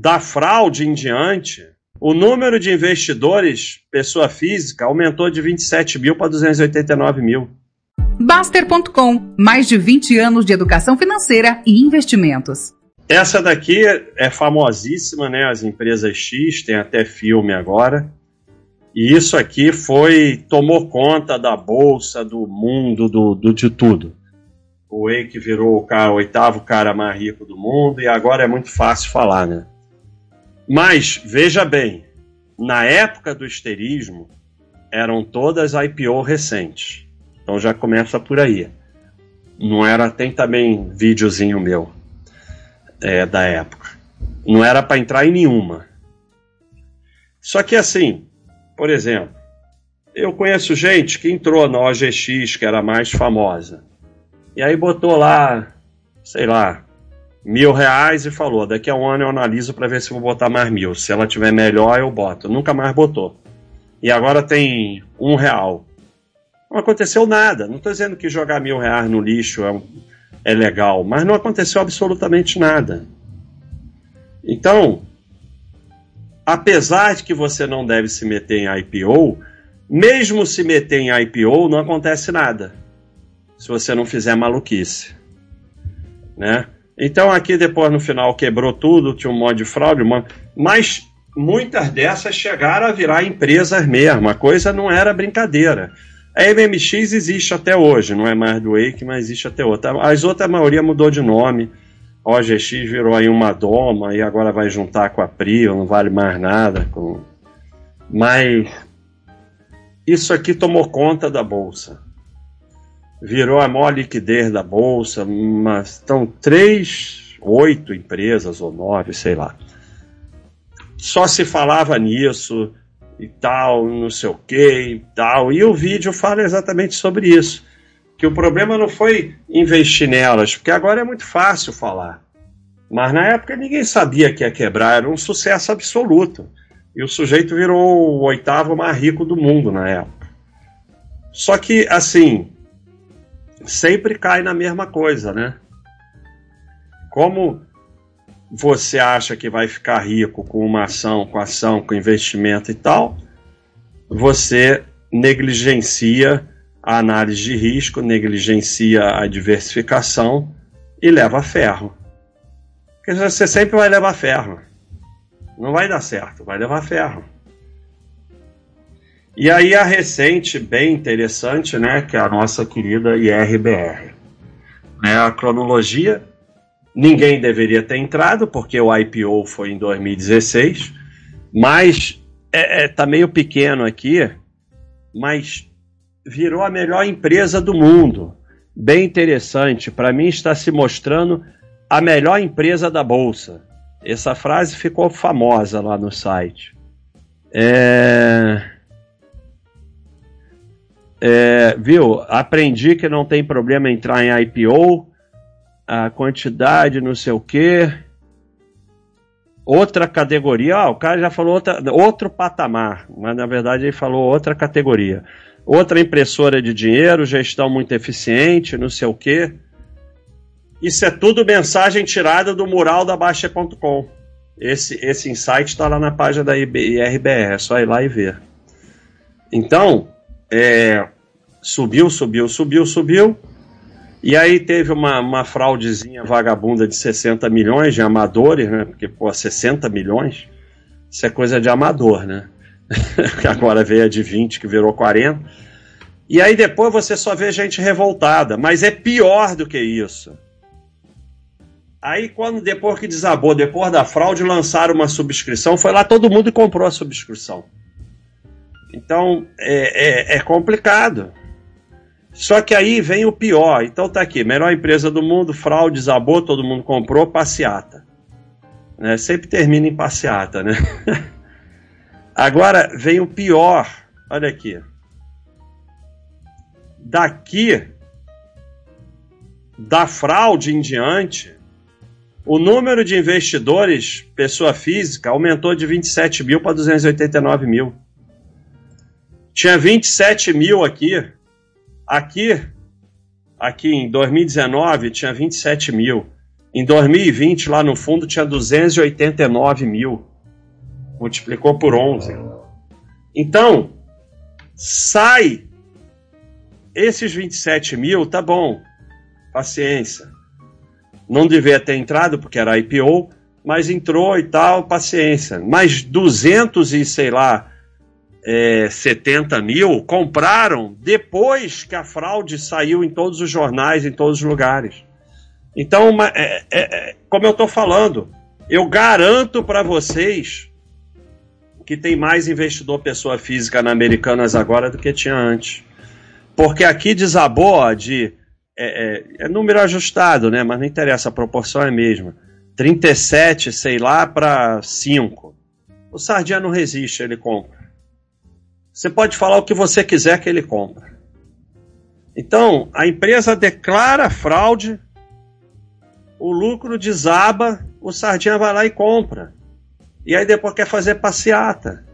da fraude em diante, o número de investidores, pessoa física, aumentou de 27 mil para 289 mil. Baster.com mais de 20 anos de educação financeira e investimentos. Essa daqui é famosíssima, né? As empresas X, tem até filme agora. E isso aqui foi tomou conta da bolsa, do mundo, do, do de tudo. O Wake virou o, cara, o oitavo cara mais rico do mundo e agora é muito fácil falar, né? Mas veja bem, na época do esterismo eram todas IPO recentes. Então já começa por aí. Não era tem também videozinho meu é, da época. Não era para entrar em nenhuma. Só que assim, por exemplo, eu conheço gente que entrou na OGX, que era mais famosa, e aí botou lá, sei lá, mil reais e falou: daqui a um ano eu analiso para ver se vou botar mais mil. Se ela tiver melhor, eu boto. Nunca mais botou. E agora tem um real. Não aconteceu nada. Não estou dizendo que jogar mil reais no lixo é, é legal, mas não aconteceu absolutamente nada. Então, apesar de que você não deve se meter em IPO, mesmo se meter em IPO, não acontece nada. Se você não fizer maluquice. Né? Então aqui depois no final quebrou tudo, tinha um monte de fraude, mas muitas dessas chegaram a virar empresas mesmo, a coisa não era brincadeira. A MMX existe até hoje, não é mais do Wake, mas existe até hoje. As outras, a maioria mudou de nome, a OGX virou aí uma doma e agora vai juntar com a Prio, não vale mais nada. Com... Mas isso aqui tomou conta da bolsa. Virou a maior liquidez da bolsa, mas estão três, oito empresas ou nove, sei lá. Só se falava nisso e tal, não sei o que e tal. E o vídeo fala exatamente sobre isso que o problema não foi investir nelas, porque agora é muito fácil falar. Mas na época ninguém sabia que ia quebrar, era um sucesso absoluto. E o sujeito virou o oitavo mais rico do mundo na época. Só que, assim, sempre cai na mesma coisa, né? Como você acha que vai ficar rico com uma ação, com ação, com investimento e tal, você negligencia a análise de risco, negligencia a diversificação e leva ferro. Porque você sempre vai levar ferro. Não vai dar certo, vai levar ferro. E aí a recente, bem interessante, né, que é a nossa querida IRBR. Né, a cronologia, ninguém deveria ter entrado, porque o IPO foi em 2016, mas é, é, tá meio pequeno aqui, mas virou a melhor empresa do mundo. Bem interessante, para mim está se mostrando a melhor empresa da bolsa. Essa frase ficou famosa lá no site. É... É, viu? Aprendi que não tem problema entrar em IPO, a quantidade, não sei o quê. Outra categoria, ah, o cara já falou outra, outro patamar, mas na verdade ele falou outra categoria outra impressora de dinheiro, gestão muito eficiente, não sei o quê. Isso é tudo mensagem tirada do mural da Baixa.com. Esse, esse insight está lá na página da IRBR, é só ir lá e ver. Então, é, subiu, subiu, subiu, subiu. E aí teve uma, uma fraudezinha vagabunda de 60 milhões de amadores, né? Porque, pô, 60 milhões, isso é coisa de amador, né? que agora veio a de 20, que virou 40. E aí depois você só vê gente revoltada, mas é pior do que isso. Aí quando depois que desabou, depois da fraude, lançaram uma subscrição, foi lá todo mundo e comprou a subscrição. Então é, é, é complicado. Só que aí vem o pior. Então tá aqui, melhor empresa do mundo, fraude, desabou, todo mundo comprou, passeata. Né? Sempre termina em passeata, né? Agora vem o pior. Olha aqui. Daqui, da fraude em diante, o número de investidores, pessoa física, aumentou de 27 mil para 289 mil. Tinha 27 mil aqui. Aqui, aqui em 2019, tinha 27 mil. Em 2020, lá no fundo, tinha 289 mil. Multiplicou por 11. Então, sai esses 27 mil, tá bom, paciência. Não devia ter entrado porque era IPO, mas entrou e tal, paciência. Mas 200 e sei lá, é, 70 mil compraram depois que a fraude saiu em todos os jornais, em todos os lugares. Então, é, é, é, como eu estou falando, eu garanto para vocês que tem mais investidor pessoa física na Americanas agora do que tinha antes. Porque aqui desabou de. É, é, é número ajustado, né? Mas não interessa, a proporção é a mesma. 37, sei lá, para 5. O Sardinha não resiste, ele compra. Você pode falar o que você quiser que ele compra. Então, a empresa declara fraude, o lucro desaba, o Sardinha vai lá e compra. E aí depois quer fazer passeata.